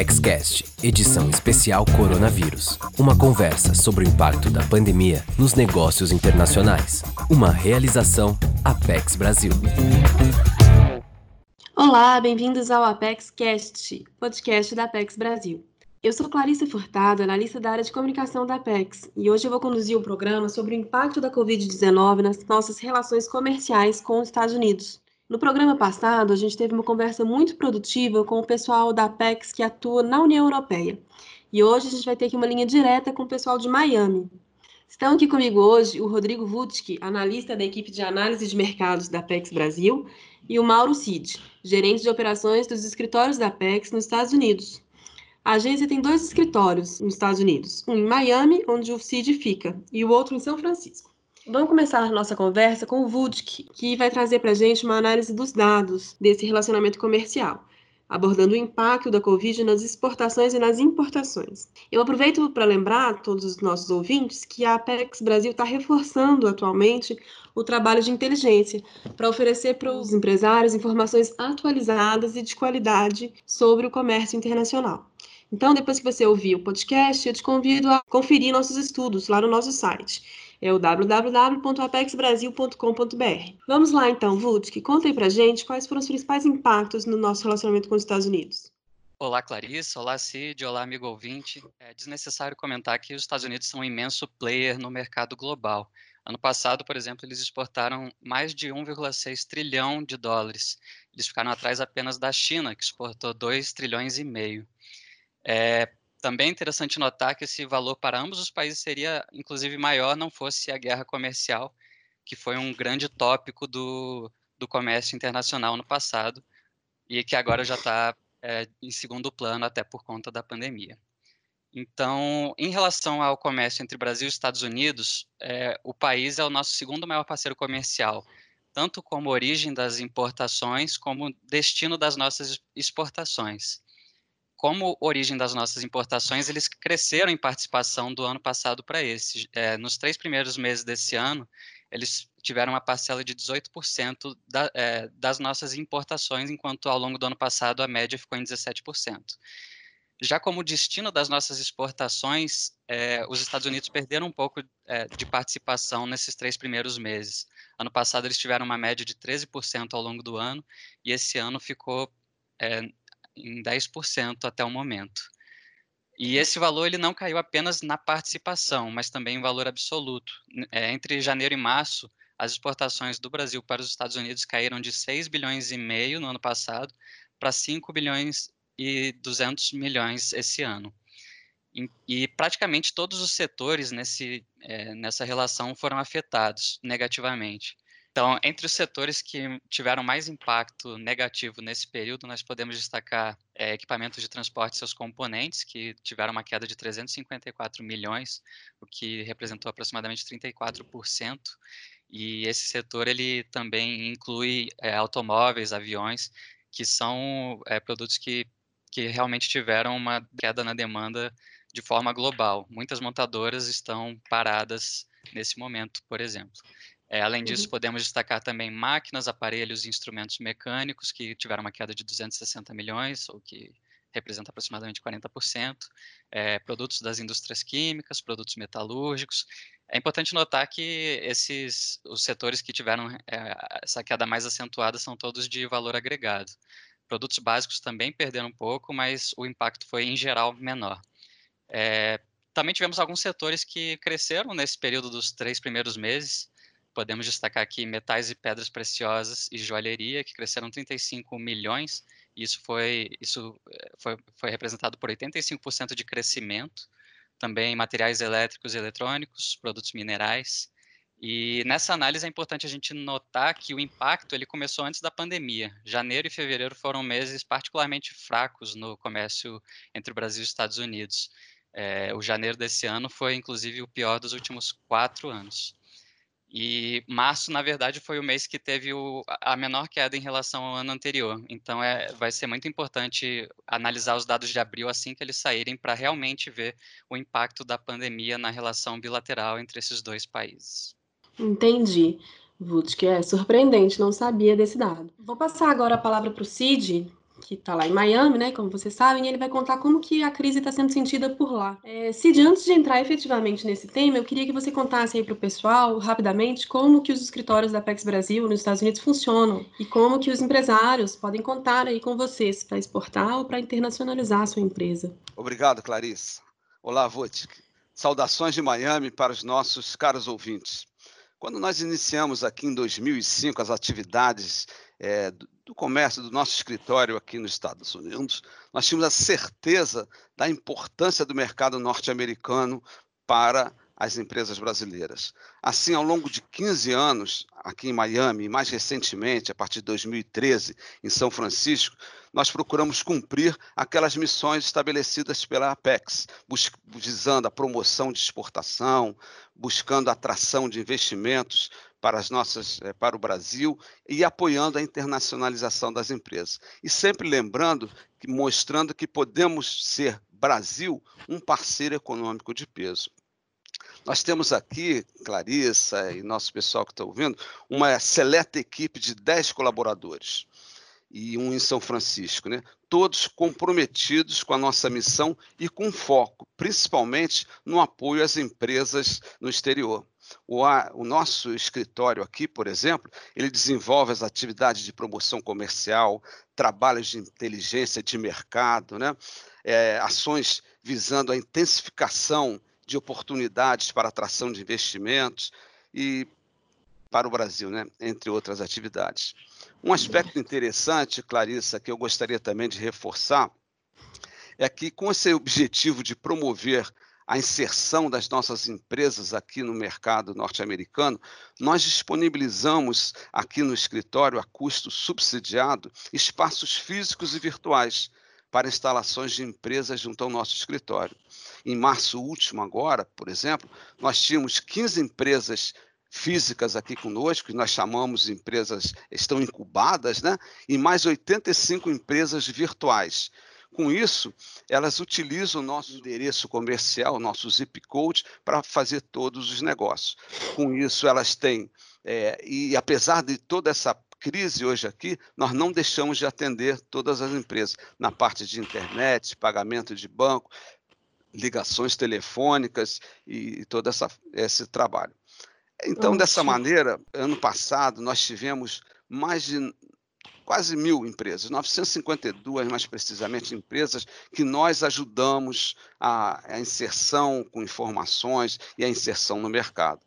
ApexCast, edição especial Coronavírus. Uma conversa sobre o impacto da pandemia nos negócios internacionais. Uma realização Apex Brasil. Olá, bem-vindos ao ApexCast, podcast da Apex Brasil. Eu sou Clarissa Furtado, analista da área de comunicação da Apex, e hoje eu vou conduzir um programa sobre o impacto da Covid-19 nas nossas relações comerciais com os Estados Unidos. No programa passado, a gente teve uma conversa muito produtiva com o pessoal da Apex que atua na União Europeia. E hoje a gente vai ter aqui uma linha direta com o pessoal de Miami. Estão aqui comigo hoje o Rodrigo Vutke, analista da equipe de análise de mercados da Apex Brasil, e o Mauro Cid, gerente de operações dos escritórios da Apex nos Estados Unidos. A agência tem dois escritórios nos Estados Unidos, um em Miami, onde o CID fica, e o outro em São Francisco. Vamos começar a nossa conversa com o Vudk, que vai trazer para a gente uma análise dos dados desse relacionamento comercial, abordando o impacto da Covid nas exportações e nas importações. Eu aproveito para lembrar a todos os nossos ouvintes que a Apex Brasil está reforçando atualmente o trabalho de inteligência para oferecer para os empresários informações atualizadas e de qualidade sobre o comércio internacional. Então, depois que você ouvir o podcast, eu te convido a conferir nossos estudos lá no nosso site. É o www.apexbrasil.com.br. Vamos lá então, Vudk, conta aí pra gente quais foram os principais impactos no nosso relacionamento com os Estados Unidos. Olá, Clarice. Olá, Cid. Olá, amigo ouvinte. É desnecessário comentar que os Estados Unidos são um imenso player no mercado global. Ano passado, por exemplo, eles exportaram mais de 1,6 trilhão de dólares. Eles ficaram atrás apenas da China, que exportou 2 trilhões e meio. É também interessante notar que esse valor para ambos os países seria, inclusive, maior não fosse a guerra comercial, que foi um grande tópico do, do comércio internacional no passado e que agora já está é, em segundo plano, até por conta da pandemia. Então, em relação ao comércio entre Brasil e Estados Unidos, é, o país é o nosso segundo maior parceiro comercial, tanto como origem das importações, como destino das nossas exportações como origem das nossas importações, eles cresceram em participação do ano passado para esse. É, nos três primeiros meses desse ano, eles tiveram uma parcela de 18% da, é, das nossas importações, enquanto ao longo do ano passado a média ficou em 17%. Já como destino das nossas exportações, é, os Estados Unidos perderam um pouco é, de participação nesses três primeiros meses. Ano passado eles tiveram uma média de 13% ao longo do ano, e esse ano ficou é, em 10% até o momento. E esse valor ele não caiu apenas na participação, mas também em valor absoluto. É, entre janeiro e março, as exportações do Brasil para os Estados Unidos caíram de 6 bilhões e meio no ano passado para 5 bilhões e 200 milhões esse ano. E, e praticamente todos os setores nesse, é, nessa relação foram afetados negativamente. Então, entre os setores que tiveram mais impacto negativo nesse período, nós podemos destacar é, equipamentos de transporte e seus componentes, que tiveram uma queda de 354 milhões, o que representou aproximadamente 34%. E esse setor ele também inclui é, automóveis, aviões, que são é, produtos que, que realmente tiveram uma queda na demanda de forma global. Muitas montadoras estão paradas nesse momento, por exemplo. É, além disso, uhum. podemos destacar também máquinas, aparelhos e instrumentos mecânicos, que tiveram uma queda de 260 milhões, ou que representa aproximadamente 40%, é, produtos das indústrias químicas, produtos metalúrgicos. É importante notar que esses, os setores que tiveram é, essa queda mais acentuada são todos de valor agregado. Produtos básicos também perderam um pouco, mas o impacto foi, em geral, menor. É, também tivemos alguns setores que cresceram nesse período dos três primeiros meses, Podemos destacar aqui metais e pedras preciosas e joalheria, que cresceram 35 milhões. Isso foi, isso eh, foi, foi representado por 85% de crescimento. Também materiais elétricos e eletrônicos, produtos minerais. E nessa análise é importante a gente notar que o impacto ele começou antes da pandemia. Janeiro e fevereiro foram meses particularmente fracos no comércio entre o Brasil e os Estados Unidos. É, o janeiro desse ano foi, inclusive, o pior dos últimos quatro anos. E março, na verdade, foi o mês que teve o, a menor queda em relação ao ano anterior. Então, é, vai ser muito importante analisar os dados de abril assim que eles saírem, para realmente ver o impacto da pandemia na relação bilateral entre esses dois países. Entendi. Vutz, que é surpreendente, não sabia desse dado. Vou passar agora a palavra para o Cid, que está lá em Miami, né, como vocês sabem, e ele vai contar como que a crise está sendo sentida por lá. É, Cid, antes de entrar efetivamente nesse tema, eu queria que você contasse aí para o pessoal, rapidamente, como que os escritórios da PEX Brasil nos Estados Unidos funcionam e como que os empresários podem contar aí com vocês para exportar ou para internacionalizar a sua empresa. Obrigado, Clarice. Olá, Votic. Saudações de Miami para os nossos caros ouvintes. Quando nós iniciamos aqui em 2005 as atividades é, do comércio do nosso escritório aqui nos Estados Unidos, nós tínhamos a certeza da importância do mercado norte-americano para as empresas brasileiras. Assim, ao longo de 15 anos, aqui em Miami, e mais recentemente, a partir de 2013, em São Francisco, nós procuramos cumprir aquelas missões estabelecidas pela Apex, visando a promoção de exportação, buscando a atração de investimentos para as nossas eh, para o Brasil e apoiando a internacionalização das empresas. E sempre lembrando mostrando que podemos ser Brasil um parceiro econômico de peso. Nós temos aqui, Clarissa e nosso pessoal que está ouvindo, uma seleta equipe de 10 colaboradores e um em São Francisco, né? todos comprometidos com a nossa missão e com foco, principalmente no apoio às empresas no exterior. O, o, nosso escritório aqui, por exemplo, ele desenvolve as atividades de promoção comercial, trabalhos de inteligência de mercado, né? É, ações visando a intensificação de oportunidades para atração de investimentos e para o Brasil, né? entre outras atividades. Um aspecto interessante, Clarissa, que eu gostaria também de reforçar, é que, com esse objetivo de promover a inserção das nossas empresas aqui no mercado norte-americano, nós disponibilizamos aqui no escritório, a custo subsidiado, espaços físicos e virtuais para instalações de empresas junto ao nosso escritório. Em março último, agora, por exemplo, nós tínhamos 15 empresas físicas aqui conosco, que nós chamamos de empresas estão incubadas, né? e mais 85 empresas virtuais. Com isso, elas utilizam o nosso endereço comercial, nosso zip code, para fazer todos os negócios. Com isso, elas têm, é, e apesar de toda essa crise hoje aqui, nós não deixamos de atender todas as empresas na parte de internet, pagamento de banco, ligações telefônicas e todo essa, esse trabalho. Então, dessa maneira, ano passado, nós tivemos mais de quase mil empresas, 952 mais precisamente empresas que nós ajudamos a, a inserção com informações e a inserção no mercado.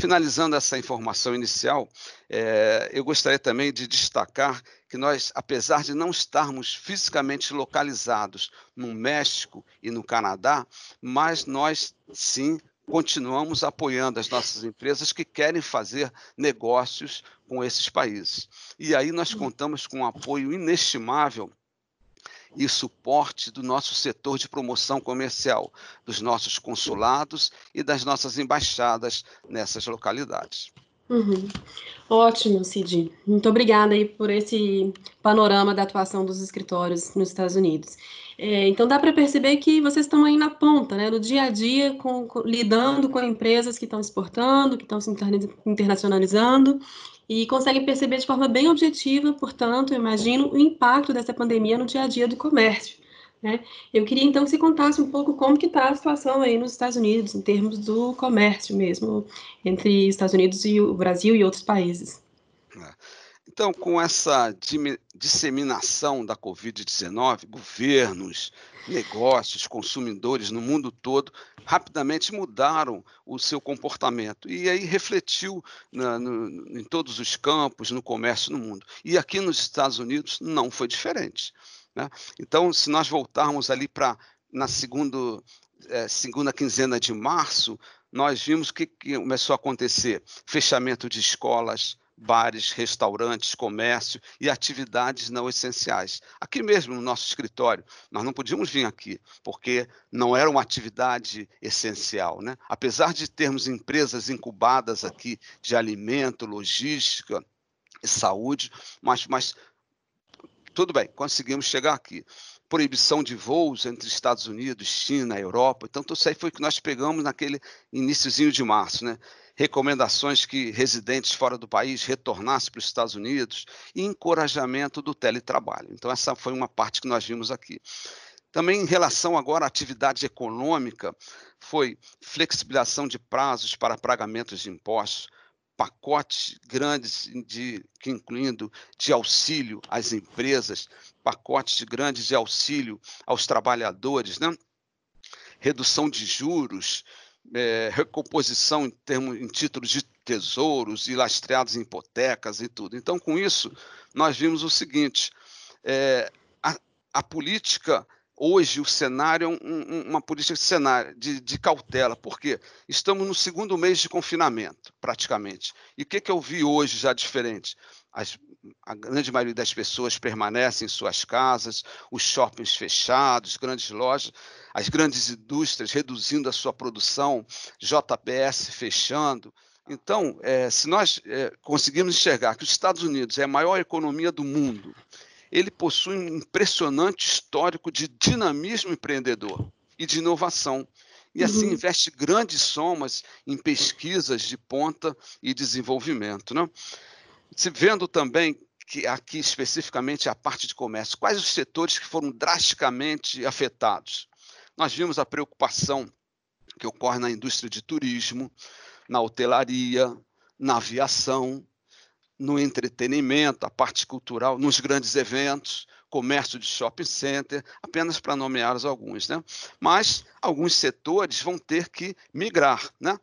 Finalizando essa informação inicial, é, eu gostaria também de destacar que nós, apesar de não estarmos fisicamente localizados no México e no Canadá, mas nós sim continuamos apoiando as nossas empresas que querem fazer negócios com esses países. E aí nós contamos com um apoio inestimável e suporte do nosso setor de promoção comercial, dos nossos consulados e das nossas embaixadas nessas localidades. Uhum. Ótimo, Cid. Muito obrigada aí por esse panorama da atuação dos escritórios nos Estados Unidos. É, então dá para perceber que vocês estão aí na ponta, né, no dia a dia, com, com, lidando com empresas que estão exportando, que estão se internacionalizando e conseguem perceber de forma bem objetiva, portanto, eu imagino, o impacto dessa pandemia no dia a dia do comércio. Né? Eu queria então que você contasse um pouco como que está a situação aí nos Estados Unidos, em termos do comércio mesmo, entre Estados Unidos e o Brasil e outros países. É. Então, com essa disseminação da Covid-19, governos, negócios, consumidores no mundo todo rapidamente mudaram o seu comportamento e aí refletiu na, no, em todos os campos, no comércio no mundo. E aqui nos Estados Unidos não foi diferente. Né? Então, se nós voltarmos ali para na segunda, é, segunda quinzena de março, nós vimos que, que começou a acontecer fechamento de escolas, bares, restaurantes, comércio e atividades não essenciais. Aqui mesmo no nosso escritório, nós não podíamos vir aqui, porque não era uma atividade essencial. Né? Apesar de termos empresas incubadas aqui de alimento, logística e saúde, mas, mas tudo bem, conseguimos chegar aqui. Proibição de voos entre Estados Unidos, China, Europa. Então, tudo isso aí foi o que nós pegamos naquele iníciozinho de março. Né? Recomendações que residentes fora do país retornassem para os Estados Unidos e encorajamento do teletrabalho. Então, essa foi uma parte que nós vimos aqui. Também em relação agora à atividade econômica, foi flexibilização de prazos para pagamentos de impostos, pacotes grandes de incluindo de auxílio às empresas, pacotes grandes de auxílio aos trabalhadores, né? redução de juros, é, recomposição em, termos, em títulos de tesouros e lastreados em hipotecas e tudo. Então, com isso, nós vimos o seguinte: é, a, a política hoje o cenário é um, um, uma política de cenário de, de, cautela. Por quê? Estamos no segundo mês de confinamento, praticamente. E o que, que eu vi hoje já diferente? As, a grande maioria das pessoas permanecem em suas casas, os shoppings fechados, grandes lojas, as grandes indústrias reduzindo a sua produção, JBS fechando. Então, é, se nós é, conseguirmos enxergar que os Estados Unidos é a maior economia do mundo, ele possui um impressionante histórico de dinamismo empreendedor e de inovação. E assim uhum. investe grandes somas em pesquisas de ponta e desenvolvimento. Né? Se vendo também que aqui especificamente a parte de comércio, quais os setores que foram drasticamente afetados? Nós vimos a preocupação que ocorre na indústria de turismo, na hotelaria, na aviação, no entretenimento, a parte cultural, nos grandes eventos, comércio de shopping center, apenas para nomear alguns. Né? Mas alguns setores vão ter que migrar. Né?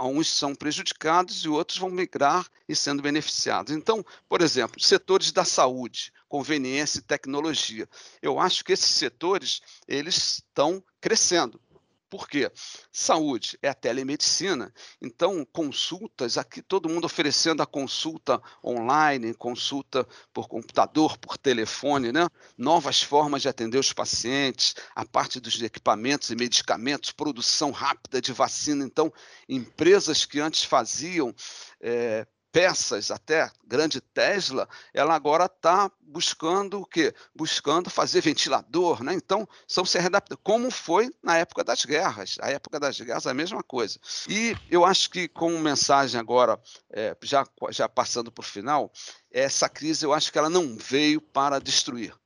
Alguns são prejudicados e outros vão migrar e sendo beneficiados. Então, por exemplo, setores da saúde, conveniência e tecnologia. Eu acho que esses setores eles estão crescendo. Por quê? Saúde é a telemedicina, então consultas, aqui todo mundo oferecendo a consulta online, consulta por computador, por telefone, né? novas formas de atender os pacientes, a parte dos equipamentos e medicamentos, produção rápida de vacina. Então, empresas que antes faziam é, peças, até grande Tesla, ela agora está buscando o quê? Buscando fazer ventilador, né? Então, são se adaptando, como foi na época das guerras. A época das guerras a mesma coisa. E eu acho que, como mensagem agora, é, já, já passando para o final, essa crise eu acho que ela não veio para destruir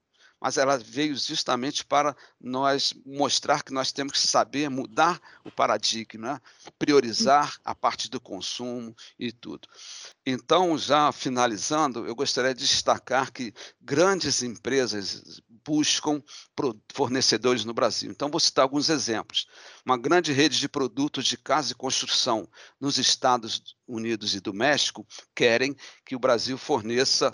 mas ela veio justamente para nós mostrar que nós temos que saber mudar o paradigma, priorizar a parte do consumo e tudo. Então, já finalizando, eu gostaria de destacar que grandes empresas buscam fornecedores no Brasil. Então, vou citar alguns exemplos. Uma grande rede de produtos de casa e construção nos Estados Unidos e do México querem que o Brasil forneça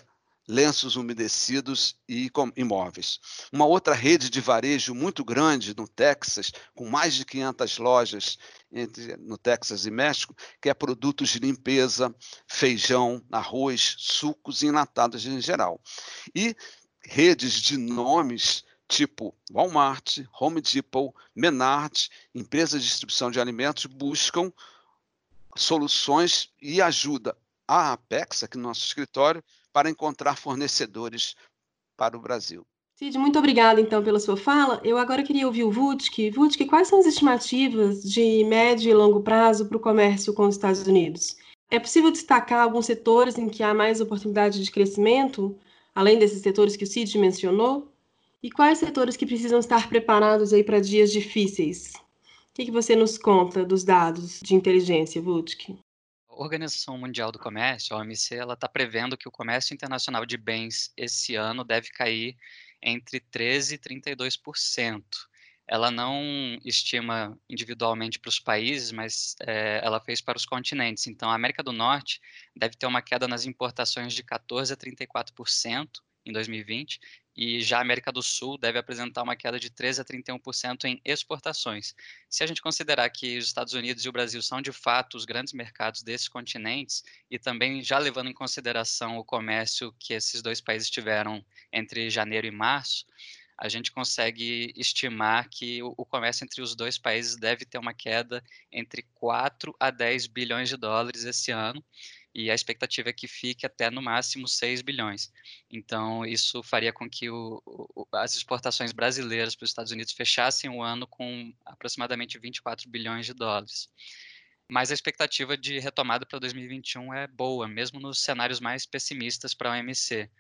lenços umedecidos e imóveis. Uma outra rede de varejo muito grande no Texas, com mais de 500 lojas entre, no Texas e México, que é produtos de limpeza, feijão, arroz, sucos e enlatados em geral. E redes de nomes tipo Walmart, Home Depot, Menard, empresas de distribuição de alimentos buscam soluções e ajuda a Apex, aqui no nosso escritório, para encontrar fornecedores para o Brasil. Cid, muito obrigada então pela sua fala. Eu agora queria ouvir o Vutk. Vutk, quais são as estimativas de médio e longo prazo para o comércio com os Estados Unidos? É possível destacar alguns setores em que há mais oportunidade de crescimento, além desses setores que o Cid mencionou? E quais setores que precisam estar preparados aí para dias difíceis? O que, que você nos conta dos dados de inteligência, Vutk? Organização Mundial do Comércio, a OMC, ela está prevendo que o comércio internacional de bens esse ano deve cair entre 13% e 32%. Ela não estima individualmente para os países, mas é, ela fez para os continentes. Então, a América do Norte deve ter uma queda nas importações de 14% a 34% em 2020 e já a América do Sul deve apresentar uma queda de 13 a 31% em exportações. Se a gente considerar que os Estados Unidos e o Brasil são de fato os grandes mercados desses continentes e também já levando em consideração o comércio que esses dois países tiveram entre janeiro e março, a gente consegue estimar que o, comércio entre os dois países deve ter uma queda entre 4 a 10 bilhões de dólares esse ano e a expectativa é que fique até no máximo 6 bilhões. Então, isso faria com que o, o, as exportações brasileiras para os Estados Unidos fechassem o ano com aproximadamente 24 bilhões de dólares. mas a expectativa de retomada para 2021 é boa, mesmo nos cenários mais pessimistas para a OMC.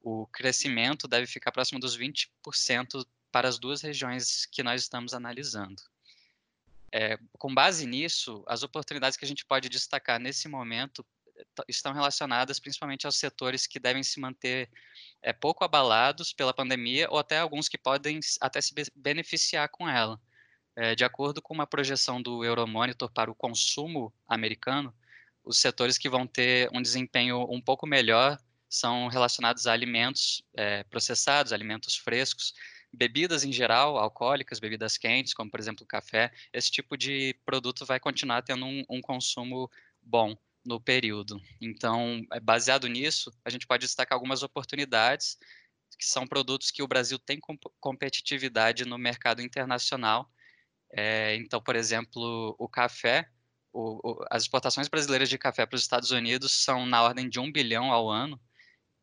O crescimento deve ficar próximo dos 20% para as duas regiões que nós estamos analisando. É, com base nisso, as oportunidades que a gente pode destacar nesse momento estão relacionadas principalmente aos setores que devem se manter é, pouco abalados pela pandemia ou até alguns que podem até se beneficiar com ela. É, de acordo com uma projeção do Euromonitor para o consumo americano, os setores que vão ter um desempenho um pouco melhor são relacionados a alimentos é, processados, alimentos frescos, bebidas em geral, alcoólicas, bebidas quentes, como por exemplo café. Esse tipo de produto vai continuar tendo um, um consumo bom no período. Então, é, baseado nisso, a gente pode destacar algumas oportunidades que são produtos que o Brasil tem competitividade no mercado internacional. É, então, por exemplo, o café, o, o, as exportações brasileiras de café para os Estados Unidos são na ordem de um bilhão ao ano.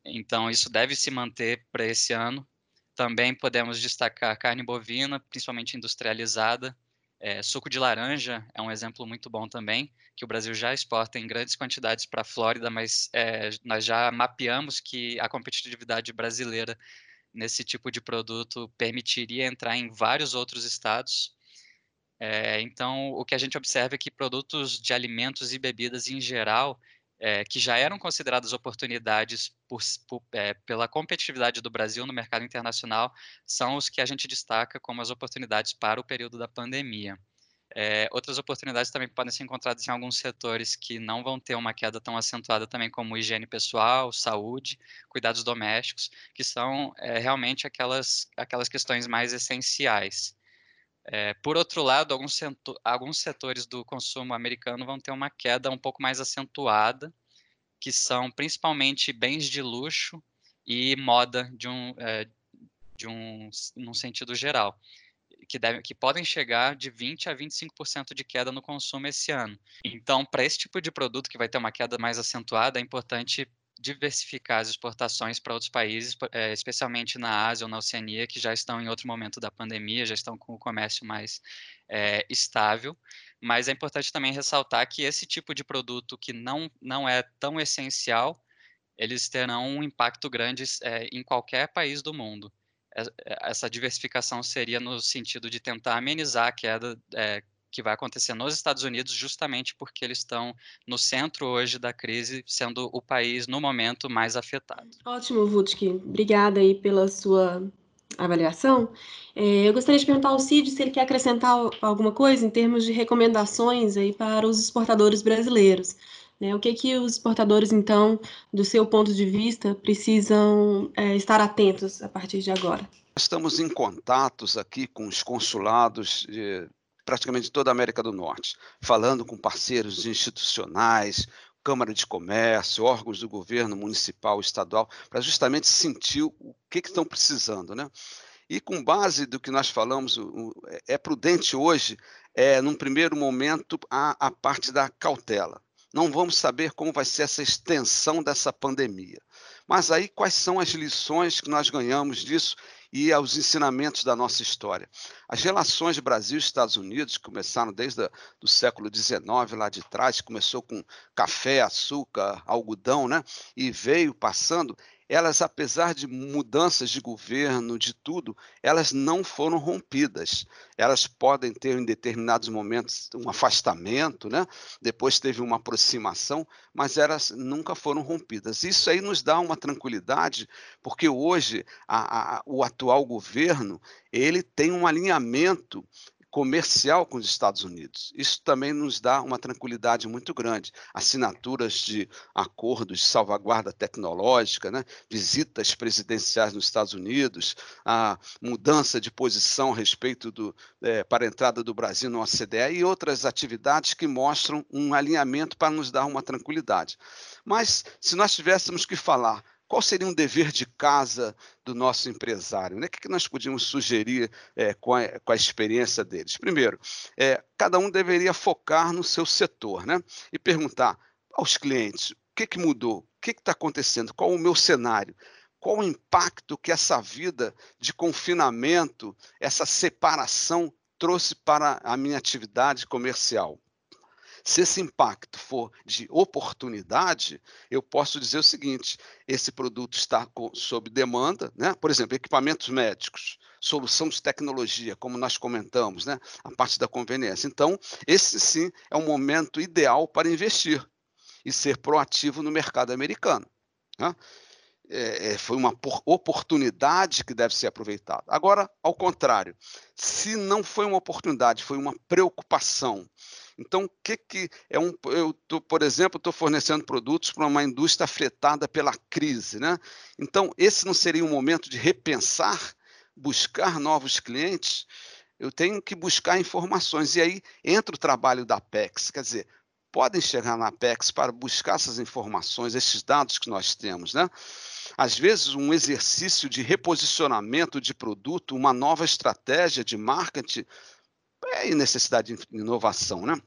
Então, isso deve se manter para esse ano. Também podemos destacar carne bovina, principalmente industrializada, é, suco de laranja é um exemplo muito bom também, que o Brasil já exporta em grandes quantidades para a Flórida, mas é, nós já mapeamos que a competitividade brasileira nesse tipo de produto permitiria entrar em vários outros estados. É, então, o que a gente observa é que produtos de alimentos e bebidas em geral, é, que já eram consideradas oportunidades por, por, é, pela competitividade do Brasil no mercado internacional, são os que a gente destaca como as oportunidades para o período da pandemia. É, outras oportunidades também podem ser encontradas em alguns setores que não vão ter uma queda tão acentuada também como higiene pessoal, saúde, cuidados domésticos, que são realmente aquelas, aquelas questões mais essenciais. É, por outro lado, alguns, alguns setores do consumo americano vão ter uma queda um pouco mais acentuada, que são principalmente bens de luxo e moda de um, é, de um num sentido geral, que, deve, que podem chegar de 20 a 25% de queda no consumo esse ano. Então, para esse tipo de produto que vai ter uma queda mais acentuada, é importante diversificar as exportações para outros países, é, especialmente na Ásia ou na Oceania, que já estão em outro momento da pandemia, já estão com o comércio mais é, estável. Mas é importante também ressaltar que esse tipo de produto que não, não é tão essencial, eles terão um impacto grande é, em qualquer país do mundo. Essa diversificação seria no sentido de tentar amenizar a queda que vai acontecer nos Estados Unidos, justamente porque eles estão no centro hoje da crise, sendo o país, no momento, mais afetado. Ótimo, Vutki. Obrigada aí pela sua avaliação. É, eu gostaria de perguntar ao Cid se ele quer acrescentar alguma coisa em termos de recomendações aí para os exportadores brasileiros. Né? O que, que os exportadores, então, do seu ponto de vista, precisam é, estar atentos a partir de agora? Estamos em contatos aqui com os consulados de praticamente toda a América do Norte, falando com parceiros institucionais, Câmara de Comércio, órgãos do governo municipal, estadual, para justamente sentir o que, que estão precisando. Né? E com base do que nós falamos, é prudente hoje, é, num primeiro momento, a, a parte da cautela. Não vamos saber como vai ser essa extensão dessa pandemia. Mas aí, quais são as lições que nós ganhamos disso e aos ensinamentos da nossa história. As relações Brasil e Estados Unidos começaram desde o século XIX, lá de trás, começou com café, açúcar, algodão, né? e veio passando elas, apesar de mudanças de governo, de tudo, elas não foram rompidas. Elas podem ter, em determinados momentos, um afastamento, né? depois teve uma aproximação, mas elas nunca foram rompidas. Isso aí nos dá uma tranquilidade, porque hoje a, a, o atual governo ele tem um alinhamento comercial com os Estados Unidos. Isso também nos dá uma tranquilidade muito grande. Assinaturas de acordos de salvaguarda tecnológica, né? visitas presidenciais nos Estados Unidos, a mudança de posição a respeito do, é, para a entrada do Brasil no OCDE e outras atividades que mostram um alinhamento para nos dar uma tranquilidade. Mas se nós tivéssemos que falar qual seria um dever de casa do nosso empresário? Né? O que nós podíamos sugerir é, com, a, com, a, experiência deles? Primeiro, é, cada um deveria focar no seu setor né? e perguntar aos clientes o que, que mudou, o que está acontecendo, qual o meu cenário, qual o impacto que essa vida de confinamento, essa separação trouxe para a minha atividade comercial. Se esse impacto for de oportunidade, eu posso dizer o seguinte: esse produto está sob demanda, né? por exemplo, equipamentos médicos, solução de tecnologia, como nós comentamos, né? a parte da conveniência. Então, esse sim é um momento ideal para investir e ser proativo no mercado americano. Né? É, é, foi uma oportunidade que deve ser aproveitada. Agora, ao contrário, se não foi uma oportunidade, foi uma preocupação. Então, o que, que é um. Eu, tô, por exemplo, estou fornecendo produtos para uma indústria afetada pela crise. Né? Então, esse não seria um momento de repensar, buscar novos clientes? Eu tenho que buscar informações. E aí entra o trabalho da PEX. Quer dizer, podem chegar na Apex para buscar essas informações, esses dados que nós temos, né? Às vezes, um exercício de reposicionamento de produto, uma nova estratégia de marketing, é necessidade de inovação, né?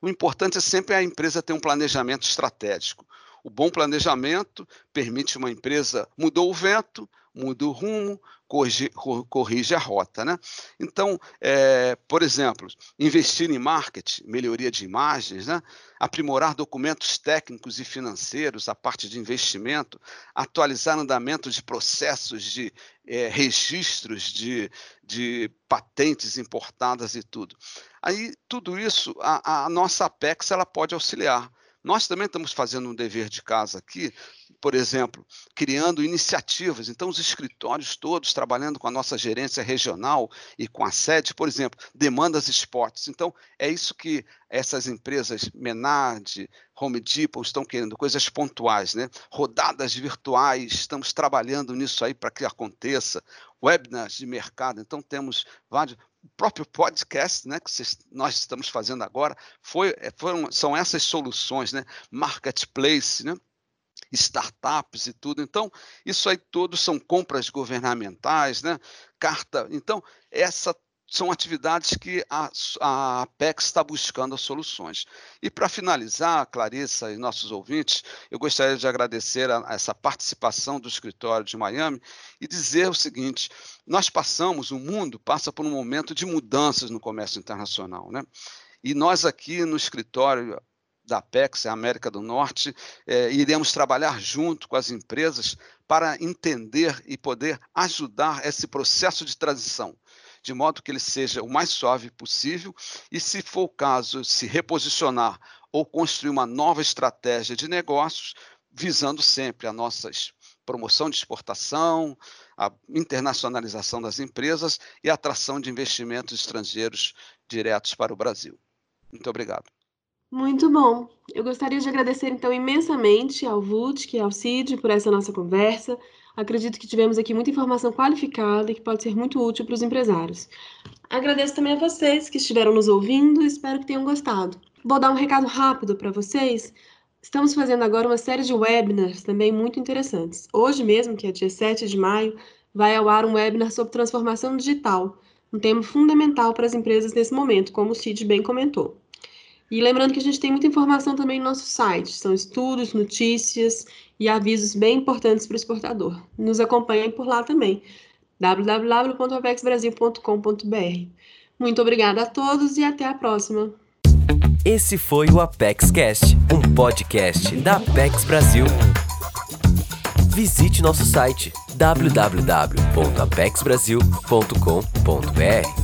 O importante é sempre a empresa ter um planejamento estratégico. O bom planejamento permite uma empresa mudou o vento, muda o rumo, corrige, corrige a rota. Né? Então, é, por exemplo, investir em marketing, melhoria de imagens, né? aprimorar documentos técnicos e financeiros, a parte de investimento, atualizar andamento de processos de é, registros de, de patentes importadas e tudo. Aí, tudo isso, a, a nossa Apex ela pode auxiliar. Nós também estamos fazendo um dever de casa aqui, por exemplo, criando iniciativas. Então, os escritórios todos trabalhando com a nossa gerência regional e com a sede, por exemplo, demandas esportes. Então, é isso que essas empresas, Menard, Home Depot, estão querendo, coisas pontuais, né? Rodadas virtuais, estamos trabalhando nisso aí para que aconteça. Webinars de mercado, então temos vários o próprio podcast, né, que nós estamos fazendo agora, foi, é, foram, são essas soluções, né, marketplace, né, startups e tudo. Então, isso aí todos são compras governamentais, né, carta. Então, essa são atividades que a, a Apex está buscando soluções. E para finalizar, Clarissa e nossos ouvintes, eu gostaria de agradecer a, a essa participação do escritório de Miami e dizer o seguinte: nós passamos, o mundo passa por um momento de mudanças no comércio internacional, né? E nós aqui no escritório da Apex, América do Norte, é, iremos trabalhar junto com as empresas para entender e poder ajudar esse processo de transição de modo que ele seja o mais suave possível e, se for o caso, se reposicionar ou construir uma nova estratégia de negócios, visando sempre a nossa promoção de exportação, a internacionalização das empresas e a atração de investimentos estrangeiros diretos para o Brasil. Muito obrigado. Muito bom. Eu gostaria de agradecer então imensamente ao VUT e ao CID por essa nossa conversa. Acredito que tivemos aqui muita informação qualificada e que pode ser muito útil para os empresários. Agradeço também a vocês que estiveram nos ouvindo e espero que tenham gostado. Vou dar um recado rápido para vocês. Estamos fazendo agora uma série de webinars também muito interessantes. Hoje mesmo, que é dia 7 de maio, vai ao ar um webinar sobre transformação digital, um tema fundamental para as empresas nesse momento, como o Cid bem comentou. E lembrando que a gente tem muita informação também no nosso site, são estudos, notícias e avisos bem importantes para o exportador. Nos acompanhem por lá também, www.apexbrasil.com.br. Muito obrigada a todos e até a próxima. Esse foi o ApexCast, um podcast da Apex Brasil. Visite nosso site www.apexbrasil.com.br.